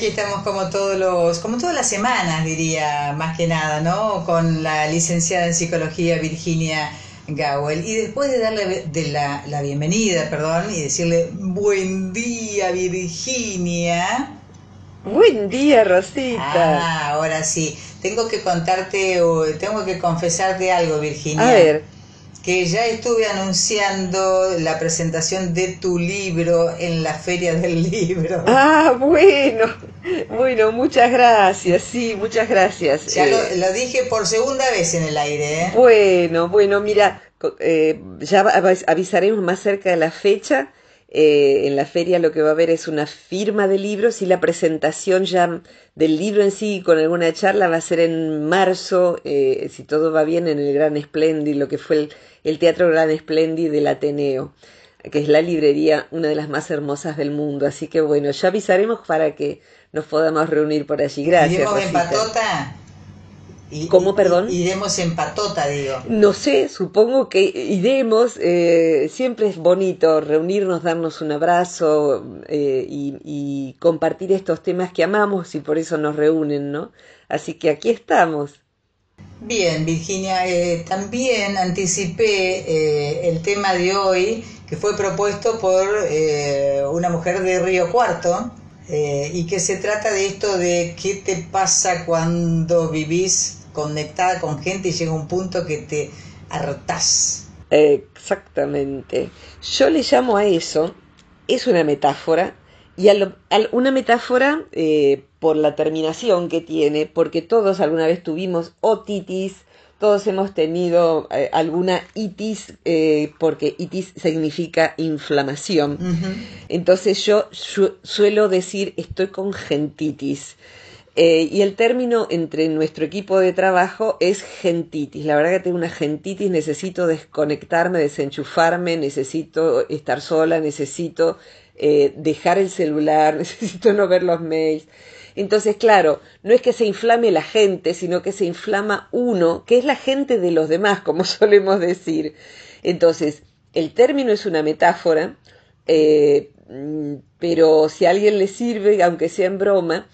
Aquí estamos como todos los, como todas las semanas, diría, más que nada, ¿no? Con la licenciada en psicología Virginia Gawel. Y después de darle de la, la bienvenida, perdón, y decirle buen día, Virginia. Buen día, Rosita. Ah, ahora sí. Tengo que contarte, tengo que confesarte algo, Virginia. A ver que ya estuve anunciando la presentación de tu libro en la Feria del Libro. Ah, bueno, bueno, muchas gracias, sí, muchas gracias. Ya lo, eh, dije por segunda vez en el aire. ¿eh? Bueno, bueno, mira, eh, ya avisaremos más cerca de la fecha eh, en la feria lo que va a haber es una firma de libros y la presentación ya del libro en sí con alguna charla va a ser en marzo, eh, si todo va bien, en el Gran Splendid, lo que fue el, el Teatro Gran Splendid del Ateneo, que es la librería, una de las más hermosas del mundo. Así que bueno, ya avisaremos para que nos podamos reunir por allí. Gracias. ¿Cómo, perdón? Iremos en patota, digo. No sé, supongo que iremos. Eh, siempre es bonito reunirnos, darnos un abrazo eh, y, compartir estos temas que amamos y por eso nos reúnen, ¿no? Así que aquí estamos. Bien, Virginia, eh, también anticipé el tema de hoy que fue propuesto por una mujer de Río Cuarto y que se trata de esto de qué te pasa cuando vivís conectada con gente y llega un punto que te hartás. Exactamente. Yo le llamo a eso, es una metáfora, y a, una metáfora eh, por la terminación que tiene, porque todos alguna vez tuvimos otitis, todos hemos tenido eh, alguna itis, eh, porque itis significa inflamación. Entonces yo suelo decir estoy con gentitis. Eh, y el término entre nuestro equipo de trabajo es gentitis. La verdad que tengo una gentitis, necesito desconectarme, desenchufarme, necesito estar sola, necesito eh, dejar el celular, necesito no ver los mails. Entonces, claro, no es que se inflame la gente, sino que se inflama uno, que es la gente de los demás, como solemos decir. Entonces, el término es una metáfora, eh, mm, pero si a alguien le sirve, aunque sea en broma,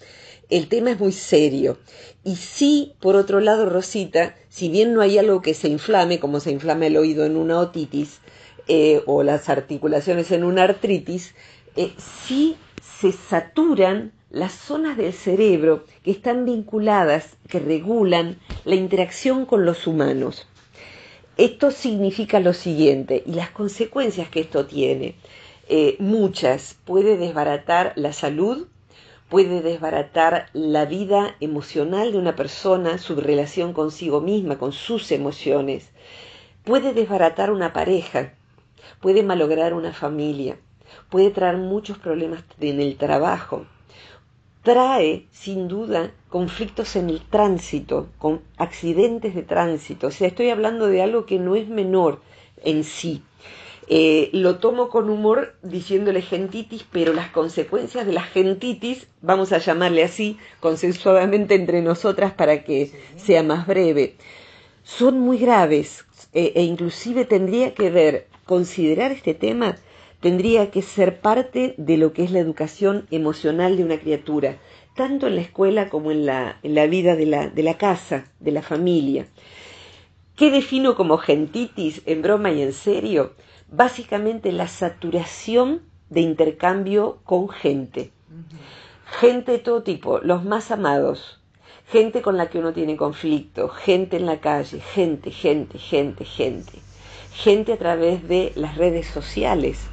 el tema es muy serio. Y sí, por otro lado, Rosita, si bien no hay algo que se inflame, como se inflama el oído en una otitis eh, o las articulaciones en una artritis, eh, sí se saturan las zonas del cerebro que están vinculadas, que regulan la interacción con los humanos. Esto significa lo siguiente, y las consecuencias que esto tiene, eh, muchas, puede desbaratar la salud, puede desbaratar la vida emocional de una persona, su relación consigo misma, con sus emociones, puede desbaratar una pareja, puede malograr una familia, puede traer muchos problemas en el trabajo, trae sin duda conflictos en el tránsito, con accidentes de tránsito, o sea, estoy hablando de algo que no es menor en sí, eh, lo tomo con humor diciéndole gentitis, pero las consecuencias de la gentitis, vamos a llamarle así, consensuadamente entre nosotras para que sea más breve, son muy graves. E, e inclusive tendría que ver, considerar este tema, tendría que ser parte de lo que es la educación emocional de una criatura, tanto en la escuela como en la, en la vida de la, de la casa, de la familia. ¿Qué defino como gentitis en broma y en serio? básicamente la saturación de intercambio con gente. Gente de todo tipo, los más amados, gente con la que uno tiene conflicto, gente en la calle, gente, gente, gente, gente, gente a través de las redes sociales.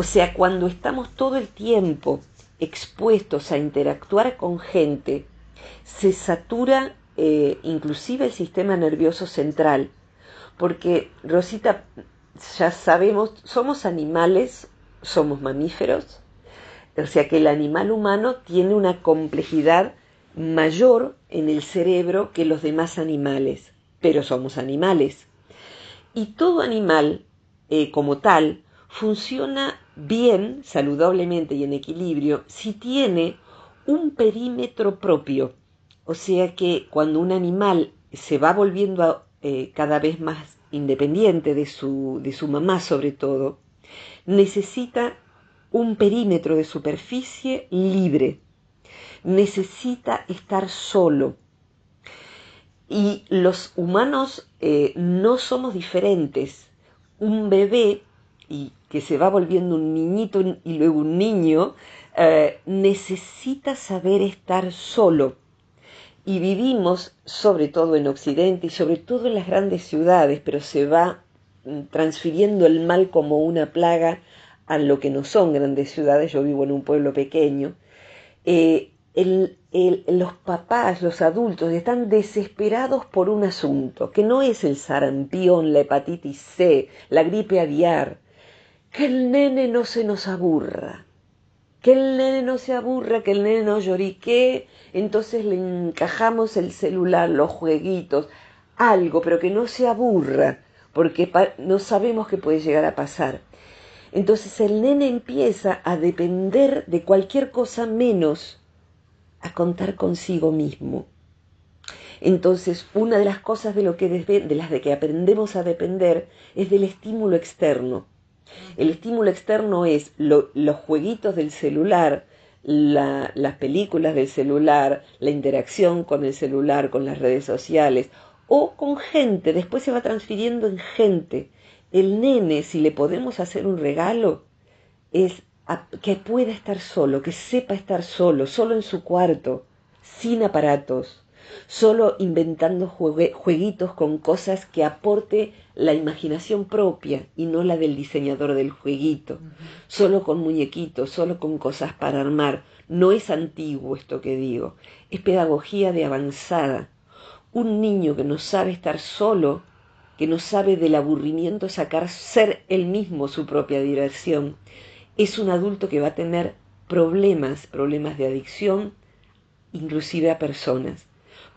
O sea, cuando estamos todo el tiempo expuestos a interactuar con gente, se satura eh, inclusive el sistema nervioso central, porque Rosita, ya sabemos, somos animales, somos mamíferos, o sea que el animal humano tiene una complejidad mayor en el cerebro que los demás animales, pero somos animales. Y todo animal, eh, como tal, funciona bien, saludablemente y en equilibrio, si tiene un perímetro propio. O sea que cuando un animal se va volviendo eh, cada vez más independiente de su, de su mamá sobre todo, necesita un perímetro de superficie libre, necesita estar solo. Y los humanos eh, no somos diferentes. Un bebé y que se va volviendo un niñito y luego un niño, eh, necesita saber estar solo. Y vivimos, sobre todo en Occidente y sobre todo en las grandes ciudades, pero se va mm, transfiriendo el mal como una plaga a lo que no son grandes ciudades. Yo vivo en un pueblo pequeño. Eh, los papás, los adultos, están desesperados por un asunto, que no es el sarampión, la hepatitis C, la gripe aviar, que el nene no se nos aburra, que el nene no se aburra, que el nene no llorique, entonces le encajamos el celular, los jueguitos, algo, pero que no se aburra, porque no sabemos qué puede llegar a pasar. Entonces el nene empieza a depender de cualquier cosa menos a contar consigo mismo. Entonces, una de las cosas de, lo que de las de que aprendemos a depender es del estímulo externo. El estímulo externo es los jueguitos del celular, las películas del celular, la interacción con el celular, con las redes sociales o con gente, después se va transfiriendo en gente. El nene, si le podemos hacer un regalo, es que pueda estar solo, que sepa estar solo, solo en su cuarto, sin aparatos, solo inventando jueguitos con cosas que aporte la imaginación propia y no la del diseñador del jueguito, solo con muñequitos, solo con cosas para armar. No es antiguo esto que digo, es pedagogía de avanzada. Un niño que no sabe estar solo, que no sabe del aburrimiento sacar ser él mismo su propia dirección, es un adulto que va a tener problemas, problemas de adicción, inclusive a personas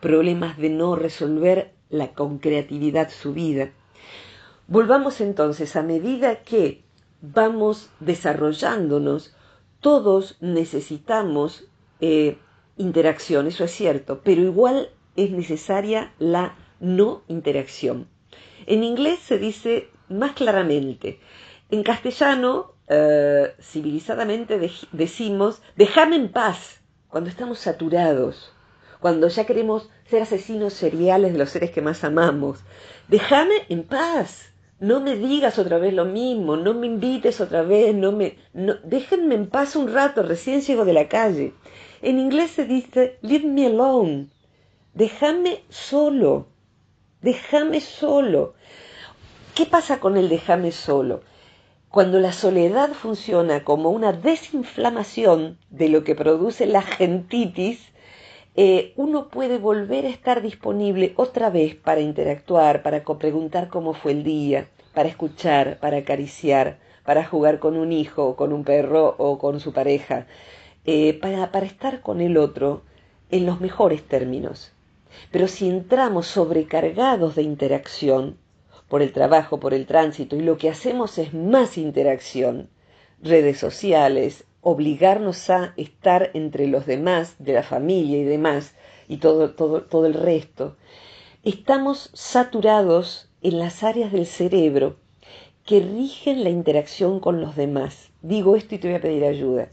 problemas de no resolver la, con creatividad su vida. Volvamos entonces, a medida que vamos desarrollándonos, todos necesitamos eh, interacción, eso es cierto, pero igual es necesaria la no interacción. En inglés se dice más claramente, en castellano eh, civilizadamente decimos, déjame en paz cuando estamos saturados, cuando ya queremos ser asesinos seriales de los seres que más amamos. Déjame en paz. No me digas otra vez lo mismo, no me invites otra vez, no me déjenme en paz un rato, recién llego de la calle. En inglés se dice leave me alone. Déjame solo. Déjame solo. ¿Qué pasa con el déjame solo? Cuando la soledad funciona como una desinflamación de lo que produce la gentitis, eh, uno puede volver a estar disponible otra vez para interactuar, para preguntar cómo fue el día, para escuchar, para acariciar, para jugar con un hijo, con un perro o con su pareja, eh, para, para estar con el otro en los mejores términos. Pero si entramos sobrecargados de interacción, por el trabajo, por el tránsito, y lo que hacemos es más interacción, redes sociales, obligarnos a estar entre los demás, de la familia y demás, y todo, todo, todo el resto, estamos saturados en las áreas del cerebro que rigen la interacción con los demás. Digo esto y te voy a pedir ayuda.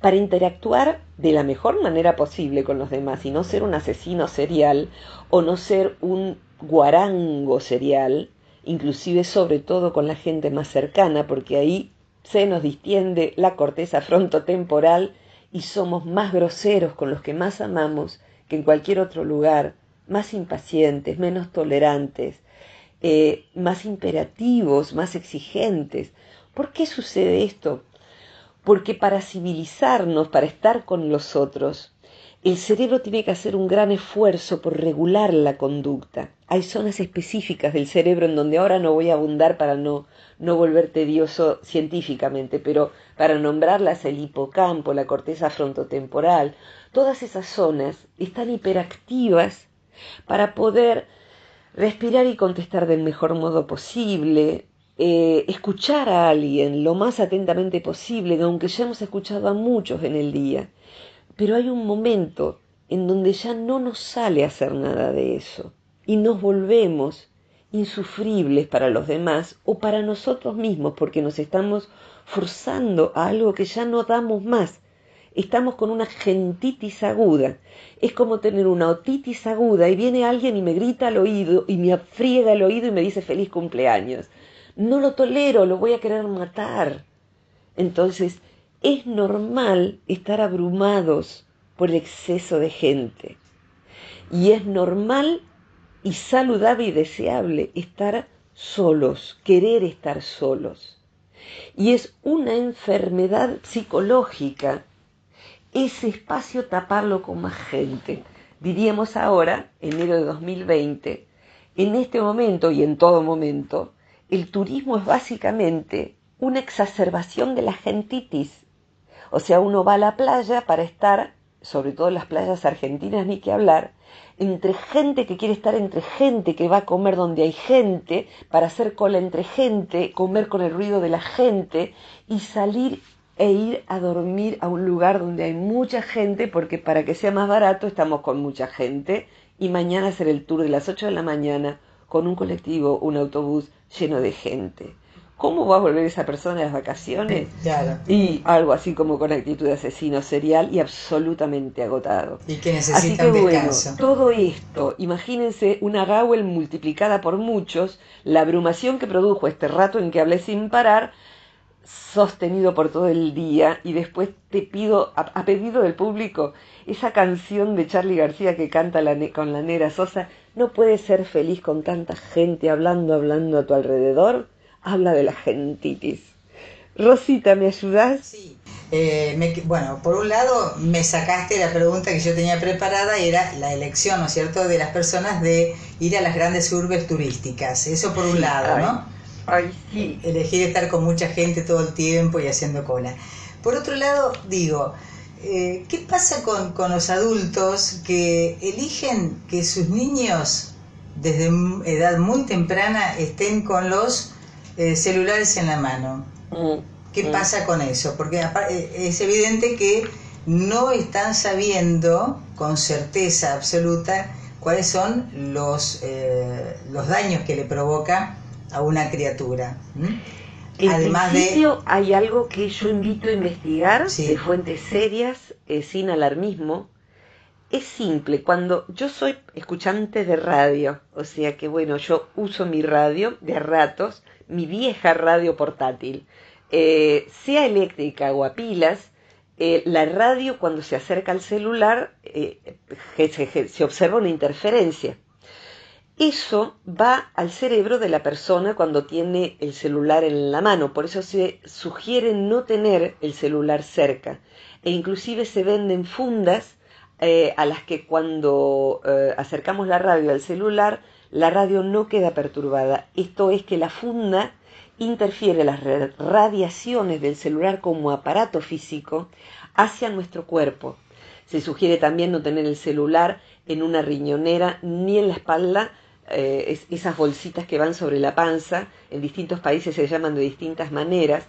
Para interactuar de la mejor manera posible con los demás y no ser un asesino serial o no ser un guarango serial, inclusive sobre todo con la gente más cercana, porque ahí se nos distiende la corteza frontotemporal y somos más groseros con los que más amamos que en cualquier otro lugar, más impacientes, menos tolerantes, eh, más imperativos, más exigentes. ¿Por qué sucede esto? Porque para civilizarnos, para estar con los otros, el cerebro tiene que hacer un gran esfuerzo por regular la conducta. Hay zonas específicas del cerebro en donde ahora no voy a abundar para no, no volver tedioso científicamente, pero para nombrarlas el hipocampo, la corteza frontotemporal, todas esas zonas están hiperactivas para poder respirar y contestar del mejor modo posible, eh, escuchar a alguien lo más atentamente posible, aunque ya hemos escuchado a muchos en el día pero hay un momento en donde ya no nos sale hacer nada de eso y nos volvemos insufribles para los demás o para nosotros mismos porque nos estamos forzando a algo que ya no damos más. Estamos con una gentitis aguda. Es como tener una otitis aguda y viene alguien y me grita al oído y me afriega el oído y me dice feliz cumpleaños. No lo tolero, lo voy a querer matar. Entonces, es normal estar abrumados por el exceso de gente. Y es normal y saludable y deseable estar solos, querer estar solos. Y es una enfermedad psicológica ese espacio taparlo con más gente. Diríamos ahora, enero de 2020, en este momento y en todo momento, el turismo es básicamente una exacerbación de la gentitis. O sea, uno va a la playa para estar, sobre todo en las playas argentinas, ni que hablar, entre gente que quiere estar entre gente, que va a comer donde hay gente, para hacer cola entre gente, comer con el ruido de la gente y salir e ir a dormir a un lugar donde hay mucha gente, porque para que sea más barato estamos con mucha gente, y mañana hacer el tour de las 8 de la mañana con un colectivo, un autobús lleno de gente. ¿Cómo va a volver esa persona a las vacaciones? Y algo así como con actitud de asesino serial y absolutamente agotado. Y que necesita así que, bueno, todo esto, imagínense una Gawel multiplicada por muchos, la abrumación que produjo este rato en que hablé sin parar, sostenido por todo el día, y después te pido, a, pedido del público, esa canción de Charlie García que canta con la Nera Sosa, ¿no puedes ser feliz con tanta gente hablando, hablando a tu alrededor? Habla de la gentitis. Rosita, ¿me ayudas? Sí. Eh, bueno, por un lado me sacaste la pregunta que yo tenía preparada era la elección, ¿no es cierto?, de las personas de ir a las grandes urbes turísticas. Eso por un lado, ¿no? Ay, sí. Elegir estar con mucha gente todo el tiempo y haciendo cola. Por otro lado, digo, eh, ¿qué pasa con, con los adultos que eligen que sus niños desde edad muy temprana estén con los eh, celulares en la mano. Mm, ¿Qué mm. pasa con eso? Porque eh, es evidente que no están sabiendo con certeza absoluta cuáles son los, eh, los daños que le provoca a una criatura. Además de... hay algo que yo invito a investigar de fuentes serias, sin alarmismo. Es simple, cuando yo soy escuchante de radio, o sea que bueno, yo uso mi radio de ratos, mi vieja radio portátil, eh, sea eléctrica o a pilas, eh, la radio cuando se acerca al celular eh, se, observa una interferencia. Eso va al cerebro de la persona cuando tiene el celular en la mano, por eso se sugiere no tener el celular cerca e inclusive se venden fundas a las que cuando acercamos la radio al celular la radio no queda perturbada. Esto es que la funda interfiere las radiaciones del celular como aparato físico hacia nuestro cuerpo. Se sugiere también no tener el celular en una riñonera ni en la espalda, eh, esas bolsitas que van sobre la panza, en distintos países se llaman de distintas maneras,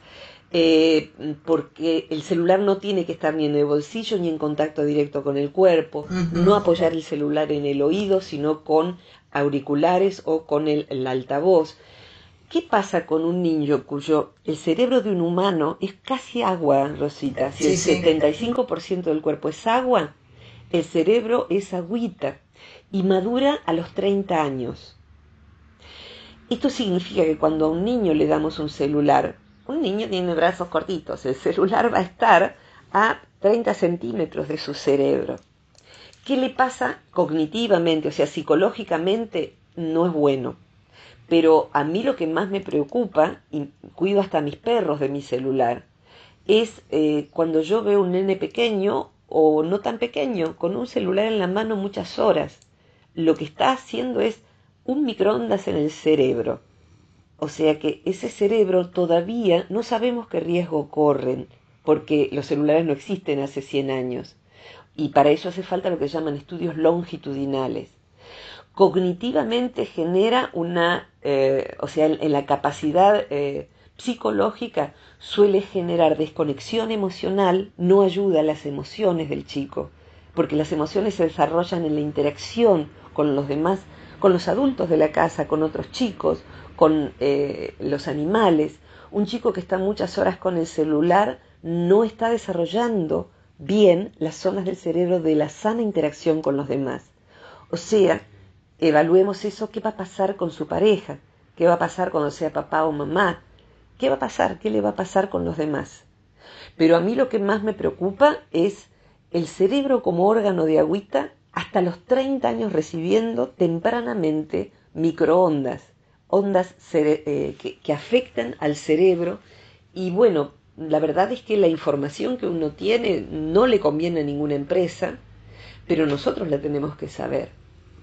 eh, porque el celular no tiene que estar ni en el bolsillo ni en contacto directo con el cuerpo, no apoyar el celular en el oído, sino con auriculares o con el, altavoz. ¿Qué pasa con un niño cuyo el cerebro de un humano es casi agua, Rosita? Si el 75% del cuerpo es agua, el cerebro es agüita y madura a los 30 años. Esto significa que cuando a un niño le damos un celular, un niño tiene brazos cortitos, el celular va a estar a 30 centímetros de su cerebro. ¿Qué le pasa cognitivamente? O sea, psicológicamente no es bueno. Pero a mí lo que más me preocupa, y cuido hasta mis perros de mi celular, es eh, cuando yo veo un nene pequeño o no tan pequeño, con un celular en la mano muchas horas. Lo que está haciendo es un microondas en el cerebro. O sea que ese cerebro todavía no sabemos qué riesgo corren, porque los celulares no existen hace 100 años. Y para eso hace falta lo que llaman estudios longitudinales. Cognitivamente genera una, eh, o sea, en, la capacidad eh, psicológica suele generar desconexión emocional, no ayuda a las emociones del chico, porque las emociones se desarrollan en la interacción con los demás, con los adultos de la casa, con otros chicos, con eh, los animales. Un chico que está muchas horas con el celular no está desarrollando bien las zonas del cerebro de la sana interacción con los demás. O sea, evaluemos eso, qué va a pasar con su pareja, qué va a pasar cuando sea papá o mamá, qué va a pasar, qué le va a pasar con los demás. Pero a mí lo que más me preocupa es el cerebro como órgano de agüita hasta los 30 años recibiendo tempranamente microondas, ondas eh, que, que afectan al cerebro y bueno, la verdad es que la información que uno tiene no le conviene a ninguna empresa, pero nosotros la tenemos que saber.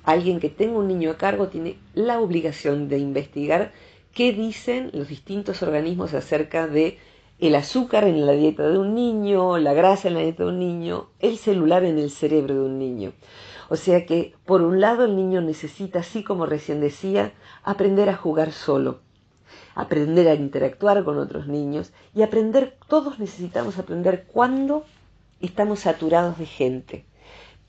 Alguien que tenga un niño a cargo tiene la obligación de investigar qué dicen los distintos organismos acerca de el azúcar en la dieta de un niño, la grasa en la dieta de un niño, el celular en el cerebro de un niño. O sea que, por un lado, el niño necesita, así como recién decía, aprender a jugar solo aprender a interactuar con otros niños y aprender, todos necesitamos aprender cuándo estamos saturados de gente.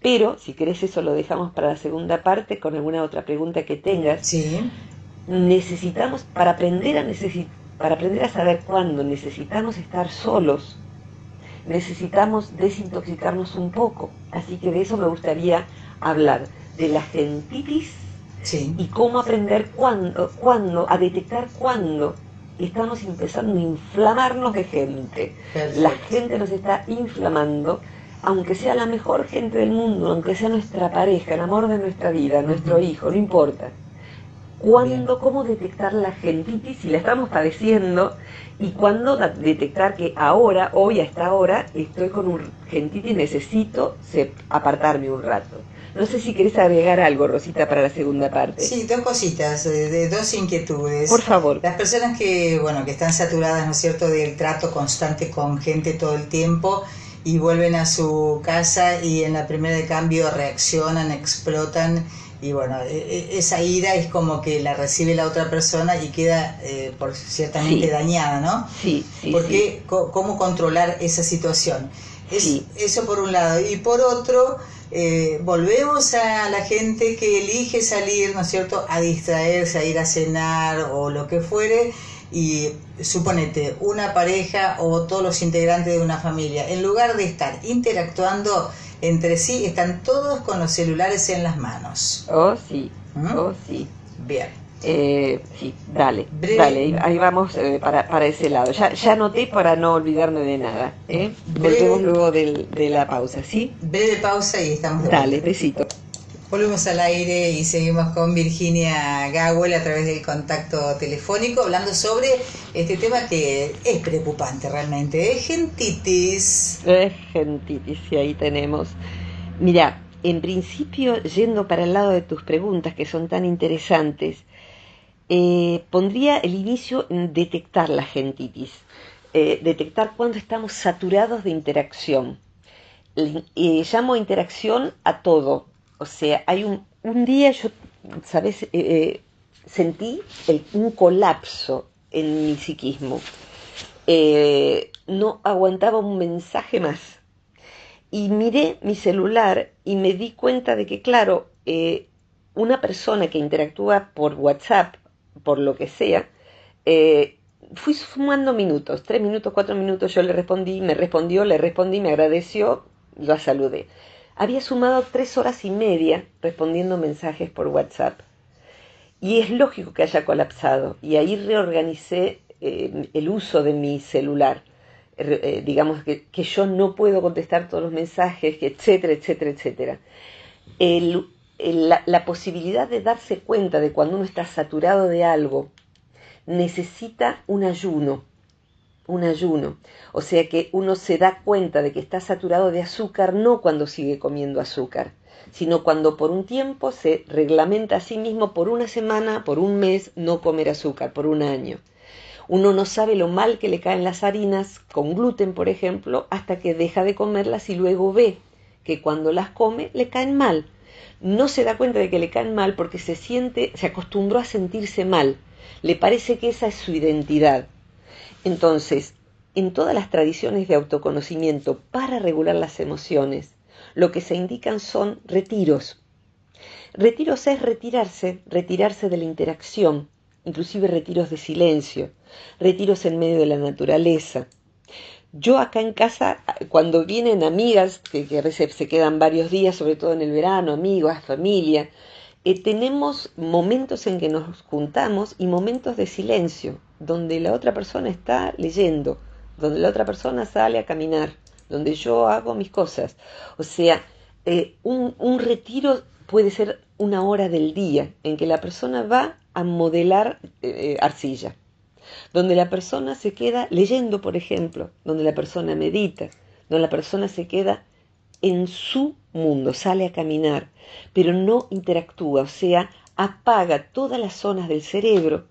Pero, si querés eso lo dejamos para la segunda parte con alguna otra pregunta que tengas. Sí. Necesitamos, para aprender a, para aprender a saber cuándo necesitamos estar solos, necesitamos desintoxicarnos un poco. Así que de eso me gustaría hablar, de la gentitis y cómo aprender cuándo, cuándo, a detectar cuándo estamos empezando a inflamarnos de gente. La gente nos está inflamando, aunque sea la mejor gente del mundo, aunque sea nuestra pareja, el amor de nuestra vida, nuestro hijo, no importa. ¿Cuándo, cómo detectar la gentitis si la estamos padeciendo? Y cuándo detectar que ahora, hoy a esta hora, estoy con un gentitis, necesito apartarme un rato. No sé si querés agregar algo, Rosita, para la segunda parte. Sí, dos cositas, eh, de dos inquietudes. Por favor. Las personas que, bueno, que están saturadas, ¿no es cierto?, del trato constante con gente todo el tiempo y vuelven a su casa y en la primera de cambio reaccionan, explotan y bueno, e, e, esa ira es como que la recibe la otra persona y queda eh, por ciertamente dañada, ¿no? Sí, sí. Porque cómo controlar esa situación. Es, Eso por un lado. Y por otro, eh, volvemos a la gente que elige salir, ¿no es cierto?, a distraerse, a ir a cenar o lo que fuere, y suponete una pareja o todos los integrantes de una familia, en lugar de estar interactuando entre sí, están todos con los celulares en las manos. Oh, sí, ¿Mm? oh, sí. Bien. Eh, sí, dale, dale, ahí vamos eh, para, para, ese lado. Ya, ya anoté para no olvidarme de nada. ¿eh? Volvemos luego de la pausa, ¿sí? Breve pausa y estamos de Dale, besito. Volvemos al aire y seguimos con Virginia Gawel a través del contacto telefónico hablando sobre este tema que es preocupante realmente, es gentitis. Es gentitis, y ahí tenemos. Mira, en principio, yendo para el lado de tus preguntas que son tan interesantes, eh, pondría el inicio en detectar la gentitis, eh, detectar cuando estamos saturados de interacción. Eh, llamo interacción a todo. O sea, hay un, un día yo, ¿sabes? sentí un colapso en mi psiquismo. no aguantaba un mensaje más. Y miré mi celular y me di cuenta de que, claro, una persona que interactúa por WhatsApp por lo que sea, eh, fui sumando minutos, tres minutos, cuatro minutos, yo le respondí, me respondió, le respondí, me agradeció, lo saludé. Había sumado tres horas y media respondiendo mensajes por WhatsApp. Y es lógico que haya colapsado. Y ahí reorganicé eh, el uso de mi celular. Eh, digamos que, que, yo no puedo contestar todos los mensajes, etcétera, etcétera, etcétera. El, la, posibilidad de darse cuenta de cuando uno está saturado de algo necesita un ayuno, un ayuno. O sea que uno se da cuenta de que está saturado de azúcar no cuando sigue comiendo azúcar, sino cuando por un tiempo se reglamenta a sí mismo por una semana, por un mes, no comer azúcar, por un año. Uno no sabe lo mal que le caen las harinas con gluten, por ejemplo, hasta que deja de comerlas y luego ve que cuando las come le caen mal. No se da cuenta de que le caen mal porque se siente, se acostumbró a sentirse mal. Le parece que esa es su identidad. Entonces, en todas las tradiciones de autoconocimiento para regular las emociones, lo que se indican son retiros. Retiros es retirarse, retirarse de la interacción, inclusive retiros de silencio, retiros en medio de la naturaleza. Yo acá en casa, cuando vienen amigas, que, a veces se quedan varios días, sobre todo en el verano, amigos, familia, eh, tenemos momentos en que nos juntamos y momentos de silencio, donde la otra persona está leyendo, donde la otra persona sale a caminar, donde yo hago mis cosas. O sea, eh, un, un retiro puede ser una hora del día en que la persona va a modelar eh, arcilla, donde la persona se queda leyendo, por ejemplo, donde la persona medita, donde la persona se queda en su mundo, sale a caminar, pero no interactúa, o sea, apaga todas las zonas del cerebro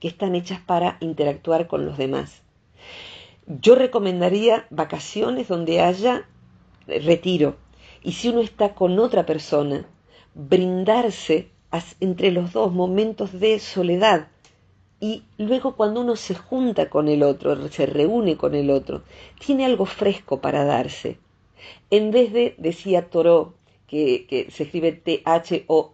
que están hechas para interactuar con los demás. Yo recomendaría vacaciones donde haya retiro y si uno está con otra persona, brindarse entre los dos momentos de soledad y luego cuando uno se junta con el otro, se reúne con el otro, tiene algo fresco para darse. En vez de, decía Toró, que, se escribe T-H-O,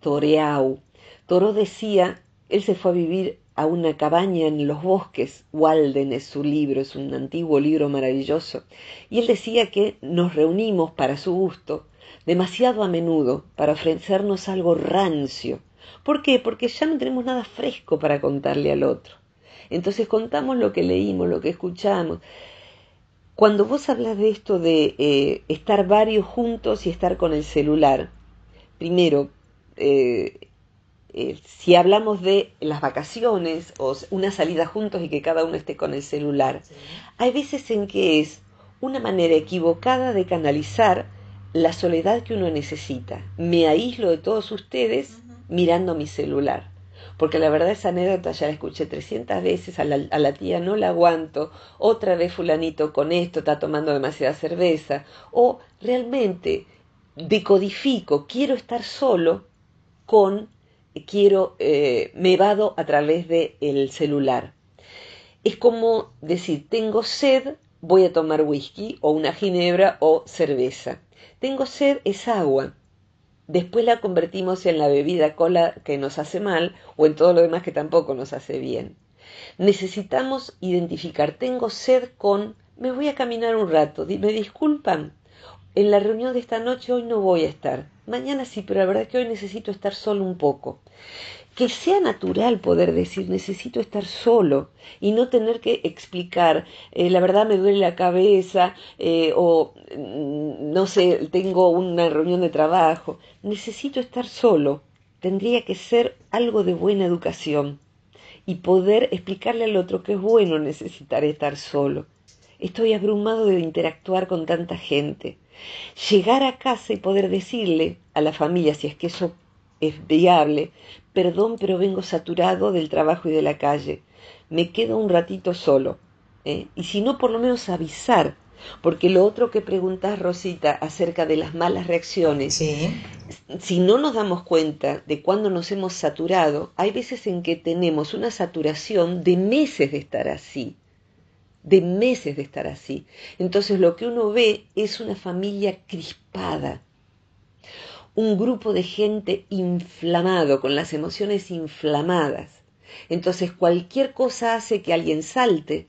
Toreau, Toró decía él se fue a vivir a una cabaña en los bosques. Walden es su libro, es un antiguo libro maravilloso. Y él decía que nos reunimos para su gusto demasiado a menudo para ofrecernos algo rancio. ¿Por qué? Porque ya no tenemos nada fresco para contarle al otro. Entonces contamos lo que leímos, lo que escuchamos. Cuando vos hablas de esto de eh, estar varios juntos y estar con el celular, primero, eh, eh, si hablamos de las vacaciones o una salida juntos y que cada uno esté con el celular, hay veces en que es una manera equivocada de canalizar la soledad que uno necesita. Me aíslo de todos ustedes mirando mi celular. Porque la verdad esa anécdota ya la escuché 300 veces, a la, tía no la aguanto, otra vez fulanito con esto está tomando demasiada cerveza, o realmente decodifico, quiero estar solo con quiero, eh, me vado a través del el celular. Es como decir, tengo sed, voy a tomar whisky o una ginebra o cerveza. Tengo sed es agua. Después la convertimos en la bebida cola que nos hace mal o en todo lo demás que tampoco nos hace bien. Necesitamos identificar, tengo sed con, me voy a caminar un rato, me disculpan, en la reunión de esta noche hoy no voy a estar. Mañana sí, pero la verdad es que hoy necesito estar solo un poco. Que sea natural poder decir necesito estar solo y no tener que explicar, eh, la verdad me duele la cabeza eh, o mm, no sé, tengo una reunión de trabajo. Necesito estar solo. Tendría que ser algo de buena educación y poder explicarle al otro que es bueno necesitar estar solo. Estoy abrumado de interactuar con tanta gente llegar a casa y poder decirle a la familia, si es que eso es viable, perdón, pero vengo saturado del trabajo y de la calle, me quedo un ratito solo. ¿eh? Y si no, por lo menos avisar, porque lo otro que preguntas, Rosita, acerca de las malas reacciones, si no nos damos cuenta de cuándo nos hemos saturado, hay veces en que tenemos una saturación de meses de estar así de meses de estar así. Entonces lo que uno ve es una familia crispada, un grupo de gente inflamado, con las emociones inflamadas. Entonces cualquier cosa hace que alguien salte,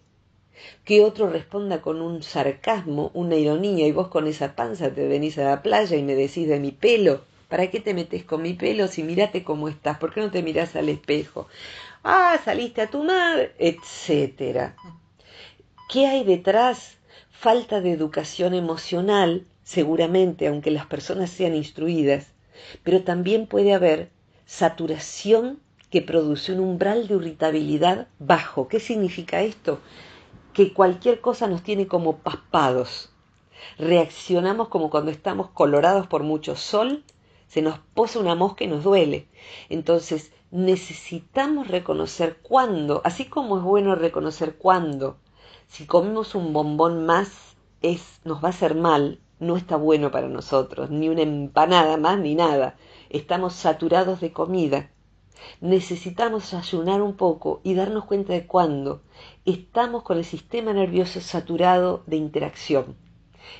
que otro responda con un sarcasmo, una ironía, y vos con esa panza te venís a la playa y me decís de mi pelo. ¿Para qué te metes con mi pelo si mirate cómo estás? ¿Por qué no te mirás al espejo? Ah, saliste a tu madre, etcétera. ¿Qué hay detrás? Falta de educación emocional, seguramente, aunque las personas sean instruidas, pero también puede haber saturación que produce un umbral de irritabilidad bajo. ¿Qué significa esto? que cualquier cosa nos tiene como paspados. Reaccionamos como cuando estamos colorados por mucho sol, se nos posa una mosca y nos duele. Entonces necesitamos reconocer cuándo, así como es bueno reconocer cuándo. Si comemos un bombón más, es, nos va a hacer mal, no está bueno para nosotros, ni una empanada más, ni nada. Estamos saturados de comida. Necesitamos ayunar un poco y darnos cuenta de cuándo estamos con el sistema nervioso saturado de interacción.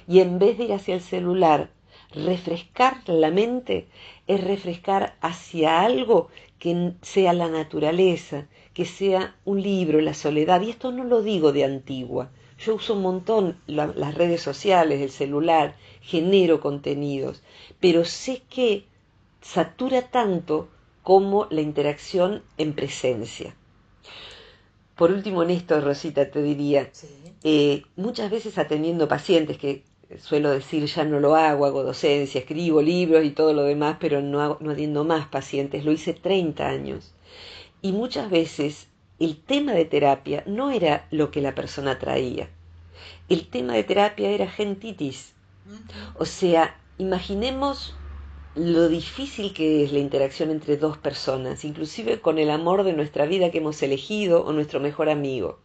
Y en vez de ir hacia el celular, refrescar la mente es refrescar hacia algo que sea la naturaleza, que sea un libro, la soledad. Y esto no lo digo de antigua. Yo uso un montón las redes sociales, el celular, genero contenidos, pero sé que satura tanto como la interacción en presencia. Por último, en esto, Rosita, te diría, eh, muchas veces atendiendo pacientes, que suelo decir ya no lo hago, hago docencia, escribo libros y todo lo demás, pero no, no atiendo más pacientes, lo hice 30 años. Y muchas veces el tema de terapia no era lo que la persona traía. El tema de terapia era gentitis. O sea, imaginemos lo difícil que es la interacción entre dos personas, inclusive con el amor de nuestra vida que hemos elegido o nuestro mejor amigo.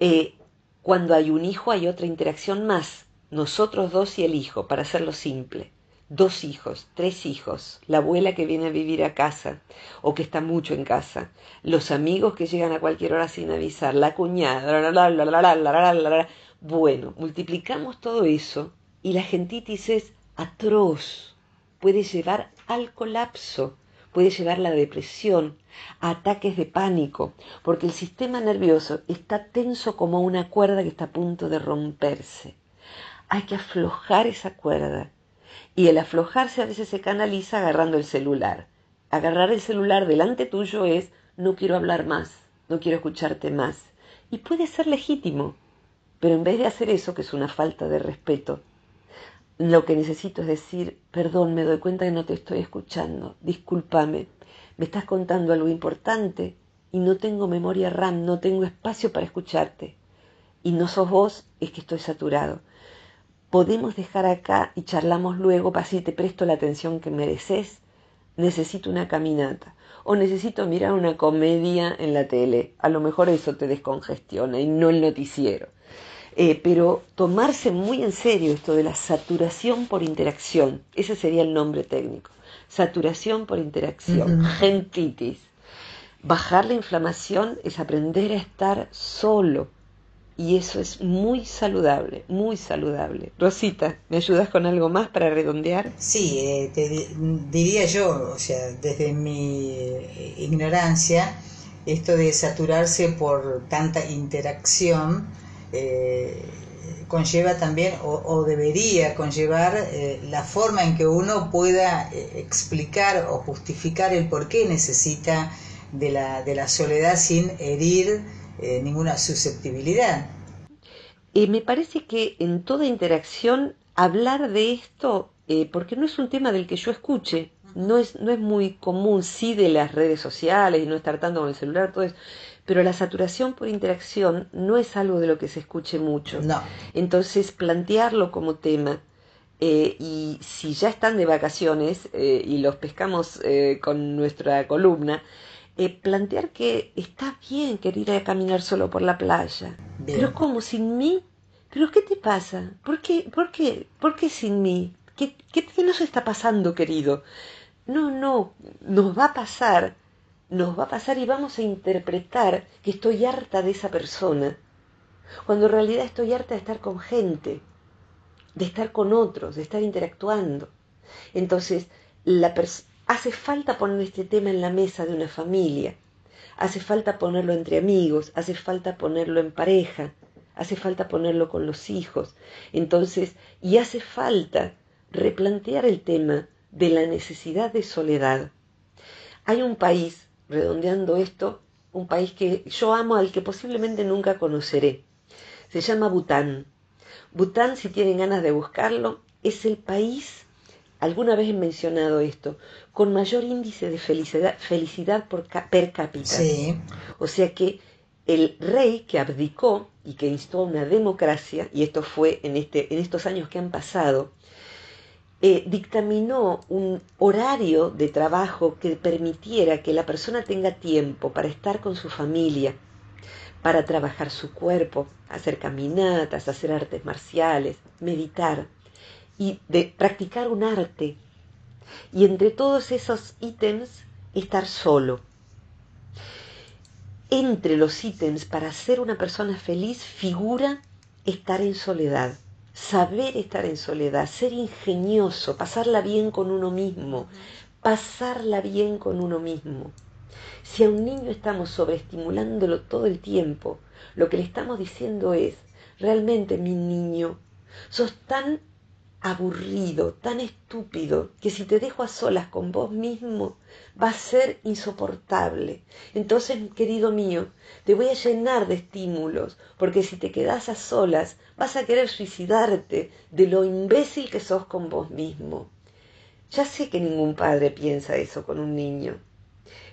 Eh, cuando hay un hijo hay otra interacción más, nosotros dos y el hijo, para hacerlo simple. Dos hijos, tres hijos, la abuela que viene a vivir a casa o que está mucho en casa, los amigos que llegan a cualquier hora sin avisar, la cuñada, bueno, multiplicamos todo eso y la gentitis es atroz, puede llevar al colapso, puede llevar a la depresión, a ataques de pánico, porque el sistema nervioso está tenso como una cuerda que está a punto de romperse. Hay que aflojar esa cuerda. Y el aflojarse a veces se canaliza agarrando el celular. Agarrar el celular delante tuyo es no quiero hablar más, no quiero escucharte más. Y puede ser legítimo, pero en vez de hacer eso, que es una falta de respeto, lo que necesito es decir, perdón, me doy cuenta que no te estoy escuchando, discúlpame, me estás contando algo importante y no tengo memoria RAM, no tengo espacio para escucharte. Y no sos vos, es que estoy saturado. Podemos dejar acá y charlamos luego para si te presto la atención que mereces. Necesito una caminata o necesito mirar una comedia en la tele. A lo mejor eso te descongestiona y no el noticiero. Eh, pero tomarse muy en serio esto de la saturación por interacción, ese sería el nombre técnico, saturación por interacción, gentitis. Bajar la inflamación es aprender a estar solo y eso es muy saludable, muy saludable. Rosita, ¿me ayudas con algo más para redondear? Sí, eh, te diría yo, o sea, desde mi eh, ignorancia, esto de saturarse por tanta interacción, eh, conlleva también o, debería conllevar eh, la forma en que uno pueda explicar o justificar el por qué necesita de la, de la soledad sin herir ninguna susceptibilidad. me parece que en toda interacción hablar de esto, porque no es un tema del que yo escuche, no es, no es muy común, sí, de las redes sociales y no estar tanto con el celular, todo eso, pero la saturación por interacción no es algo de lo que se escuche mucho. No. Entonces, plantearlo como tema, eh, y si ya están de vacaciones eh, y los pescamos eh, con nuestra columna, plantear que está bien querer ir a caminar solo por la playa. Pero ¿cómo? ¿Sin mí? ¿Pero qué te pasa? ¿Por qué, por qué, por qué sin mí? ¿Qué, qué, qué nos está pasando, querido? No, no, nos va a pasar nos va a pasar y vamos a interpretar que estoy harta de esa persona, cuando en realidad estoy harta de estar con gente, de estar con otros, de estar interactuando. Entonces, la hace falta poner este tema en la mesa de una familia, hace falta ponerlo entre amigos, hace falta ponerlo en pareja, hace falta ponerlo con los hijos. Entonces, y hace falta replantear el tema de la necesidad de soledad. Hay un país redondeando esto, un país que yo amo, al que posiblemente nunca conoceré. Se llama Bután. Bután, si tienen ganas de buscarlo, es el país, alguna vez he mencionado esto, con mayor índice de felicidad, felicidad por per cápita. Sí. O sea que el rey que abdicó y que instó a una democracia, y esto fue en, este, en estos años que han pasado, eh, dictaminó un horario de trabajo que permitiera que la persona tenga tiempo para estar con su familia, para trabajar su cuerpo, hacer caminatas, hacer artes marciales, meditar y de practicar un arte. Y entre todos esos ítems, estar solo. Entre los ítems para ser una persona feliz figura estar en soledad saber estar en soledad, ser ingenioso, pasarla bien con uno mismo, pasarla bien con uno mismo. Si a un niño estamos sobreestimulándolo todo el tiempo, lo que le estamos diciendo es, realmente mi niño, sos tan aburrido, tan estúpido, que si te dejo a solas con vos mismo, va a ser insoportable. Entonces, querido mío, te voy a llenar de estímulos, porque si te quedas a solas, vas a querer suicidarte de lo imbécil que sos con vos mismo. Ya sé que ningún padre piensa eso con un niño,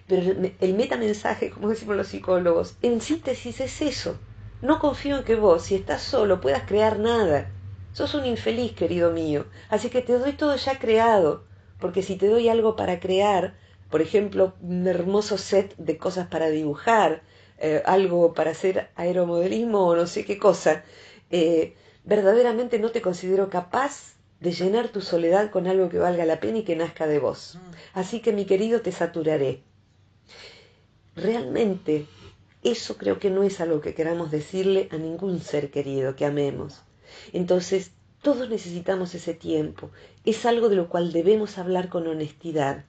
pero el, el metamensaje, como decimos los psicólogos, en síntesis es eso. No confío en que vos, si estás solo, puedas crear nada Sos un infeliz, querido mío, así que te doy todo ya creado, porque si te doy algo para crear, por ejemplo, un hermoso set de cosas para dibujar, eh, algo para hacer aeromodelismo o no sé qué cosa, eh, verdaderamente no te considero capaz de llenar tu soledad con algo que valga la pena y que nazca de vos. Mm. Así que mi querido, te saturaré. Realmente, eso creo que no es algo que queramos decirle a ningún ser querido que amemos. Entonces, todos necesitamos ese tiempo. Es algo de lo cual debemos hablar con honestidad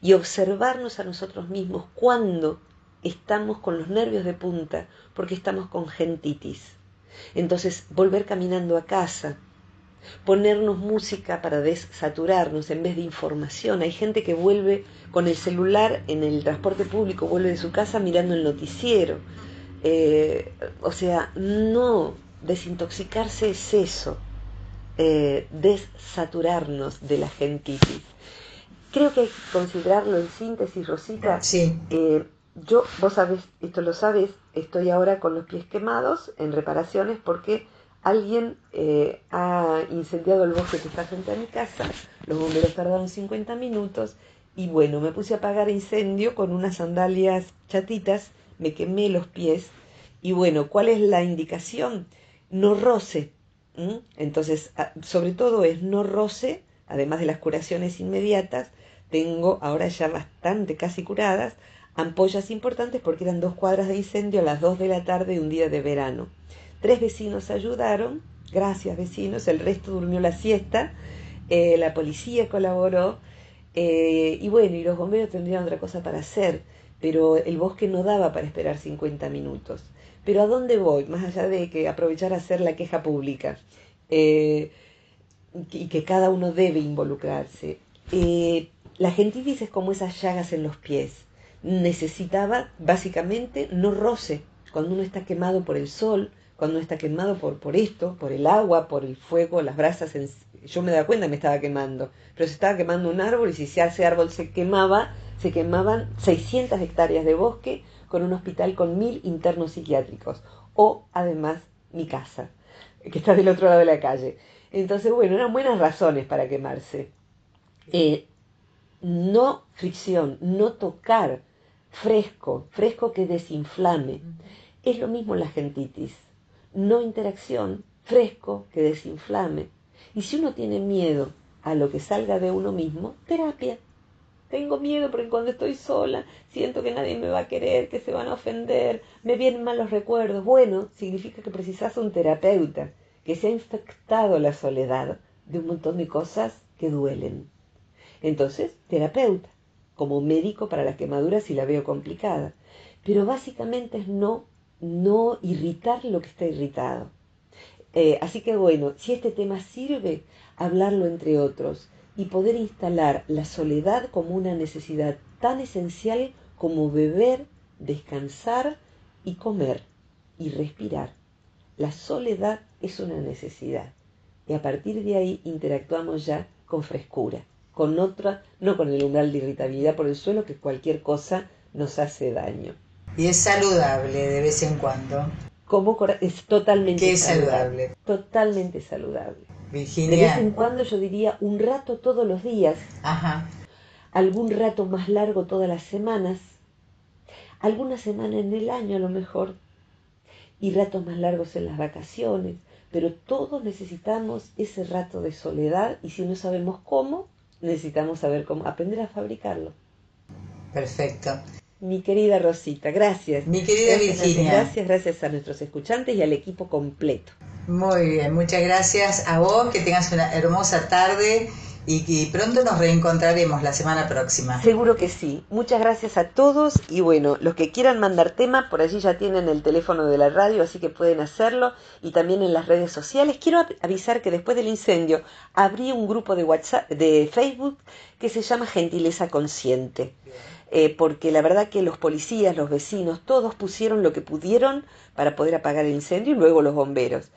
y observarnos a nosotros mismos cuando estamos con los nervios de punta porque estamos con gentitis. Entonces, volver caminando a casa, ponernos música para desaturarnos en vez de información. Hay gente que vuelve con el celular en el transporte público, vuelve de su casa mirando el noticiero. Eh, o sea, no, desintoxicarse es eso, eh, desaturarnos de la gentitis. Creo que hay que considerarlo en síntesis, Rosita. Sí. Eh, yo, vos sabés, esto lo sabes, estoy ahora con los pies quemados en reparaciones porque alguien eh, ha incendiado el bosque que está frente a mi casa, los bomberos tardaron 50 minutos y bueno, me puse a apagar incendio con unas sandalias chatitas, me quemé los pies y bueno, ¿cuál es la indicación? No roce. Entonces, sobre todo es no roce, además de las curaciones inmediatas, tengo ahora ya bastante casi curadas, ampollas importantes porque eran dos cuadras de incendio a las dos de la tarde de un día de verano. Tres vecinos ayudaron, gracias vecinos, el resto durmió la siesta, eh, la policía colaboró eh, y bueno, y los bomberos tendrían otra cosa para hacer, pero el bosque no daba para esperar 50 minutos. Pero ¿a dónde voy? Más allá de que aprovechar a hacer la queja pública eh, y que cada uno debe involucrarse. Eh, la gentitis es como esas llagas en los pies. Necesitaba básicamente no roce. Cuando uno está quemado por el sol, cuando uno está quemado por, por esto, por el agua, por el fuego, las brasas, yo me daba cuenta que me estaba quemando, pero se estaba quemando un árbol y si ese árbol se quemaba, se quemaban 600 hectáreas de bosque con un hospital con mil internos psiquiátricos. O además mi casa, que está del otro lado de la calle. Entonces, bueno, eran buenas razones para quemarse. Eh, no fricción, no tocar, fresco, fresco que desinflame. Es lo mismo la gentitis. No interacción, fresco que desinflame. Y si uno tiene miedo a lo que salga de uno mismo, terapia. Tengo miedo porque cuando estoy sola siento que nadie me va a querer, que se van a ofender, me vienen malos recuerdos. Bueno, significa que precisas un terapeuta que se ha infectado la soledad de un montón de cosas que duelen. Entonces, terapeuta, como médico para la quemadura si la veo complicada. Pero básicamente es no, no irritar lo que está irritado. Eh, así que bueno, si este tema sirve, hablarlo entre otros y poder instalar la soledad como una necesidad tan esencial como beber, descansar y comer y respirar. La soledad es una necesidad y a partir de ahí interactuamos ya con frescura, con otra, no con el umbral de irritabilidad por el suelo que cualquier cosa nos hace daño. Y es saludable de vez en cuando. Como es totalmente ¿Qué es saludable? Totalmente saludable. Virginia. De vez en cuando yo diría un rato todos los días. Ajá. Algún rato más largo todas las semanas. Alguna semana en el año a lo mejor. Y ratos más largos en las vacaciones. Pero todos necesitamos ese rato de soledad y si no sabemos cómo, necesitamos saber cómo aprender a fabricarlo. Perfecto. Mi querida Rosita, gracias. Mi querida Virginia. Gracias, gracias a nuestros escuchantes y al equipo completo. Muy bien, muchas gracias a vos, que tengas una hermosa tarde y, pronto nos reencontraremos la semana próxima. Seguro que sí. Muchas gracias a todos y bueno, los que quieran mandar tema, por allí ya tienen el teléfono de la radio, así que pueden hacerlo y también en las redes sociales. Quiero avisar que después del incendio abrí un grupo de WhatsApp, de Facebook que se llama Gentileza Consciente. Eh, porque la verdad que los policías, los vecinos, todos pusieron lo que pudieron para poder apagar el incendio y luego los bomberos.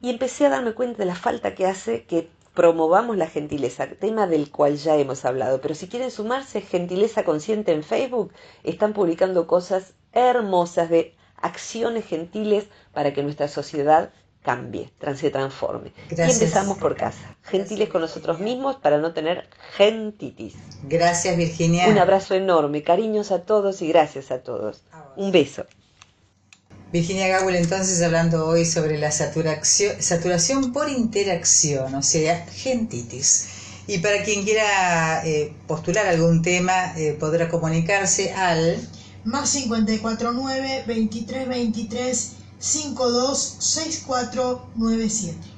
Y empecé a darme cuenta de la falta que hace que promovamos la gentileza, tema del cual ya hemos hablado. Pero si quieren sumarse, Gentileza Consciente en Facebook, están publicando cosas hermosas de acciones gentiles para que nuestra sociedad cambie, se transforme. Y empezamos por casa, gentiles con nosotros mismos para no tener gentitis. Gracias Virginia. Un abrazo enorme, cariños a todos y gracias a todos. Un beso. Virginia Gawel entonces hablando hoy sobre la saturación, saturación por interacción, o sea, gentitis. Y para quien quiera eh, postular algún tema, eh, podrá comunicarse al más 549 2323 526497.